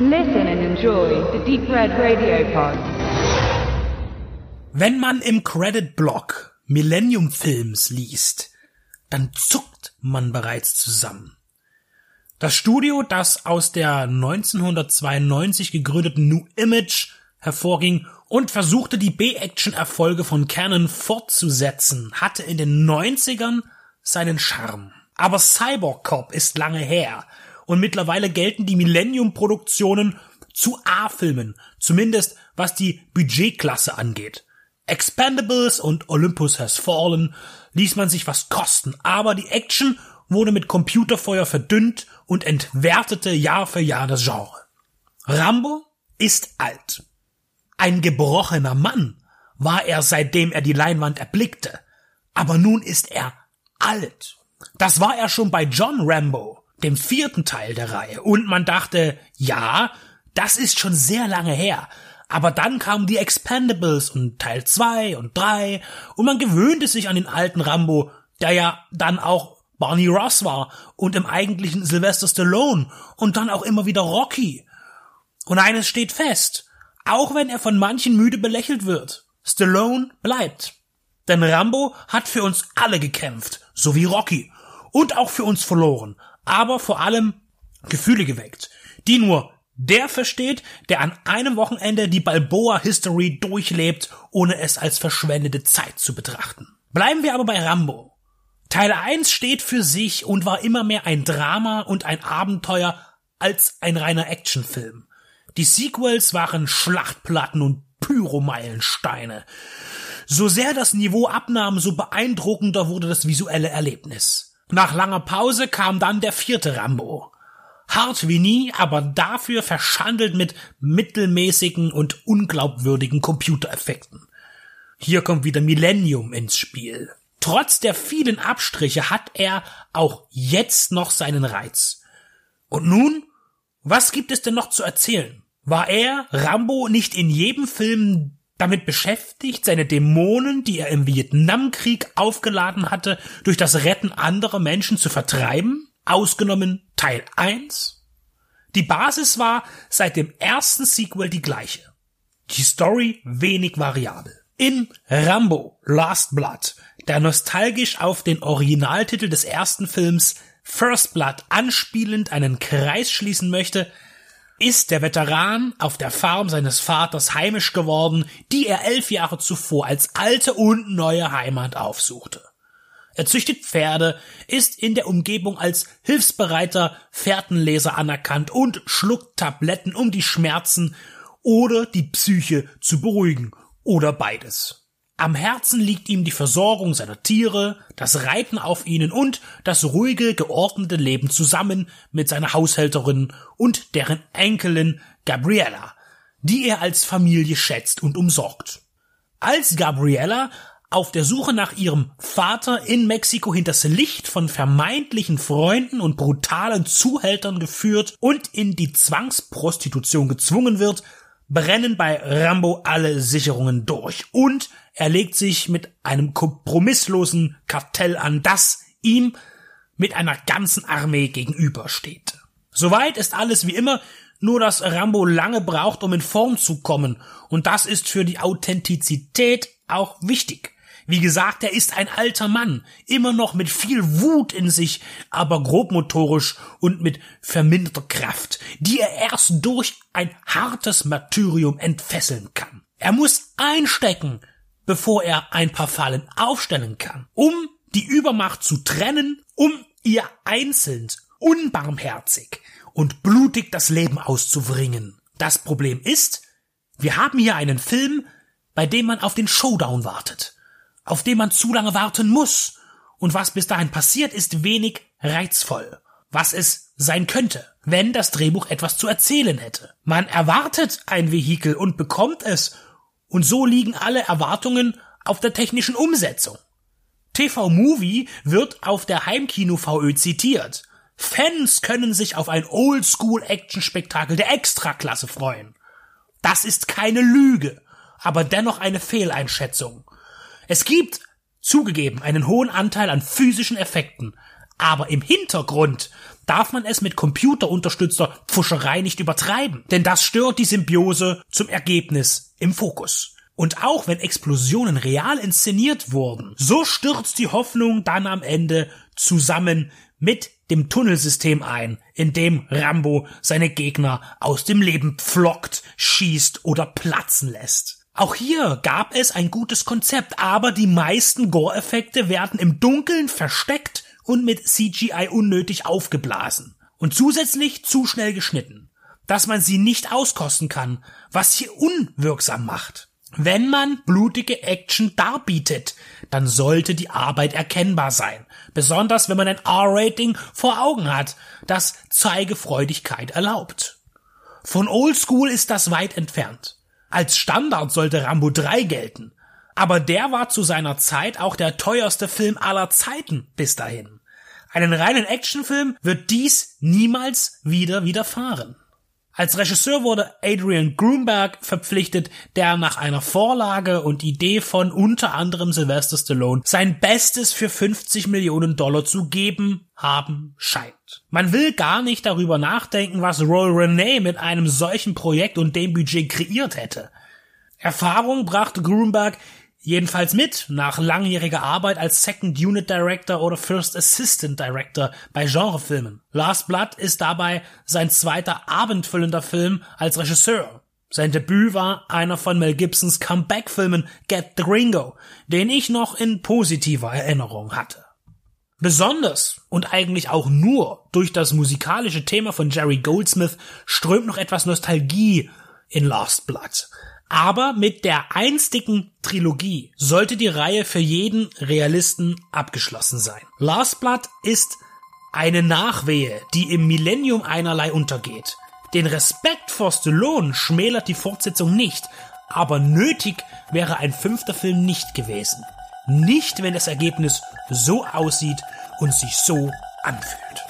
Listen and enjoy the Deep Red Radio Pod. Wenn man im Credit-Block Millennium Films liest, dann zuckt man bereits zusammen. Das Studio, das aus der 1992 gegründeten New Image hervorging und versuchte die B-Action-Erfolge von Canon fortzusetzen, hatte in den 90ern seinen Charme. Aber Cyborg Cop ist lange her und mittlerweile gelten die Millennium-Produktionen zu A-Filmen, zumindest was die Budgetklasse angeht. Expendables und Olympus Has Fallen ließ man sich was kosten, aber die Action wurde mit Computerfeuer verdünnt und entwertete Jahr für Jahr das Genre. Rambo ist alt. Ein gebrochener Mann war er, seitdem er die Leinwand erblickte. Aber nun ist er alt. Das war er schon bei John Rambo, dem vierten Teil der Reihe. Und man dachte, ja, das ist schon sehr lange her. Aber dann kamen die Expendables und Teil 2 und 3 und man gewöhnte sich an den alten Rambo, der ja dann auch Barney Ross war und im eigentlichen Sylvester Stallone und dann auch immer wieder Rocky. Und eines steht fest, auch wenn er von manchen müde belächelt wird, Stallone bleibt. Denn Rambo hat für uns alle gekämpft, so wie Rocky, und auch für uns verloren, aber vor allem Gefühle geweckt, die nur der versteht, der an einem Wochenende die Balboa History durchlebt, ohne es als verschwendete Zeit zu betrachten. Bleiben wir aber bei Rambo. Teil 1 steht für sich und war immer mehr ein Drama und ein Abenteuer als ein reiner Actionfilm. Die Sequels waren Schlachtplatten und Pyromeilensteine. So sehr das Niveau abnahm, so beeindruckender wurde das visuelle Erlebnis. Nach langer Pause kam dann der vierte Rambo. Hart wie nie, aber dafür verschandelt mit mittelmäßigen und unglaubwürdigen Computereffekten. Hier kommt wieder Millennium ins Spiel. Trotz der vielen Abstriche hat er auch jetzt noch seinen Reiz. Und nun, was gibt es denn noch zu erzählen? War er, Rambo, nicht in jedem Film damit beschäftigt, seine Dämonen, die er im Vietnamkrieg aufgeladen hatte, durch das Retten anderer Menschen zu vertreiben? Ausgenommen Teil 1? Die Basis war seit dem ersten Sequel die gleiche. Die Story wenig variabel. In Rambo Last Blood, der nostalgisch auf den Originaltitel des ersten Films First Blood anspielend einen Kreis schließen möchte, ist der Veteran auf der Farm seines Vaters heimisch geworden, die er elf Jahre zuvor als alte und neue Heimat aufsuchte. Er züchtet Pferde, ist in der Umgebung als hilfsbereiter Fährtenleser anerkannt und schluckt Tabletten, um die Schmerzen oder die Psyche zu beruhigen oder beides. Am Herzen liegt ihm die Versorgung seiner Tiere, das Reiten auf ihnen und das ruhige, geordnete Leben zusammen mit seiner Haushälterin und deren Enkelin Gabriella, die er als Familie schätzt und umsorgt. Als Gabriella auf der Suche nach ihrem Vater in Mexiko hinters Licht von vermeintlichen Freunden und brutalen Zuhältern geführt und in die Zwangsprostitution gezwungen wird, brennen bei Rambo alle Sicherungen durch und er legt sich mit einem kompromisslosen Kartell an, das ihm mit einer ganzen Armee gegenübersteht. Soweit ist alles wie immer, nur dass Rambo lange braucht, um in Form zu kommen, und das ist für die Authentizität auch wichtig. Wie gesagt, er ist ein alter Mann, immer noch mit viel Wut in sich, aber grobmotorisch und mit verminderter Kraft, die er erst durch ein hartes Martyrium entfesseln kann. Er muss einstecken, bevor er ein paar Fallen aufstellen kann, um die Übermacht zu trennen, um ihr einzeln, unbarmherzig und blutig das Leben auszubringen. Das Problem ist, wir haben hier einen Film, bei dem man auf den Showdown wartet, auf den man zu lange warten muss, und was bis dahin passiert, ist wenig reizvoll, was es sein könnte, wenn das Drehbuch etwas zu erzählen hätte. Man erwartet ein Vehikel und bekommt es und so liegen alle Erwartungen auf der technischen Umsetzung. TV Movie wird auf der Heimkino VÖ zitiert. Fans können sich auf ein Oldschool-Action-Spektakel der Extraklasse freuen. Das ist keine Lüge, aber dennoch eine Fehleinschätzung. Es gibt, zugegeben, einen hohen Anteil an physischen Effekten, Aber im Hintergrund darf man es mit computerunterstützter Pfuscherei nicht übertreiben, denn das stört die Symbiose zum Ergebnis im Fokus. Und auch wenn Explosionen real inszeniert wurden, so stürzt die Hoffnung dann am Ende zusammen mit dem Tunnelsystem ein, in dem Rambo seine Gegner aus dem Leben pflockt, schießt oder platzen lässt. Auch hier gab es ein gutes Konzept, aber die meisten Gore-Effekte werden im Dunkeln versteckt und mit CGI unnötig aufgeblasen. Und zusätzlich zu schnell geschnitten, dass man sie nicht auskosten kann, was sie unwirksam macht. Wenn man blutige Action darbietet, dann sollte die Arbeit erkennbar sein. Besonders wenn man ein R-Rating vor Augen hat, das Zeigefreudigkeit erlaubt. Von Oldschool ist das weit entfernt. Als Standard sollte Rambo 3 gelten. Aber der war zu seiner Zeit auch der teuerste Film aller Zeiten bis dahin. Einen reinen Actionfilm wird dies niemals wieder widerfahren. Als Regisseur wurde Adrian Grunberg verpflichtet, der nach einer Vorlage und Idee von unter anderem Sylvester Stallone sein Bestes für 50 Millionen Dollar zu geben haben scheint. Man will gar nicht darüber nachdenken, was Roy Renee mit einem solchen Projekt und dem Budget kreiert hätte. Erfahrung brachte Grunberg Jedenfalls mit, nach langjähriger Arbeit als Second Unit Director oder First Assistant Director bei Genrefilmen. Last Blood ist dabei sein zweiter abendfüllender Film als Regisseur. Sein Debüt war einer von Mel Gibsons Comeback-Filmen Get the Gringo, den ich noch in positiver Erinnerung hatte. Besonders und eigentlich auch nur durch das musikalische Thema von Jerry Goldsmith strömt noch etwas Nostalgie in Last Blood. Aber mit der einstigen Trilogie sollte die Reihe für jeden Realisten abgeschlossen sein. Last Blood ist eine Nachwehe, die im Millennium einerlei untergeht. Den Respekt vor Stallone schmälert die Fortsetzung nicht, aber nötig wäre ein fünfter Film nicht gewesen. Nicht, wenn das Ergebnis so aussieht und sich so anfühlt.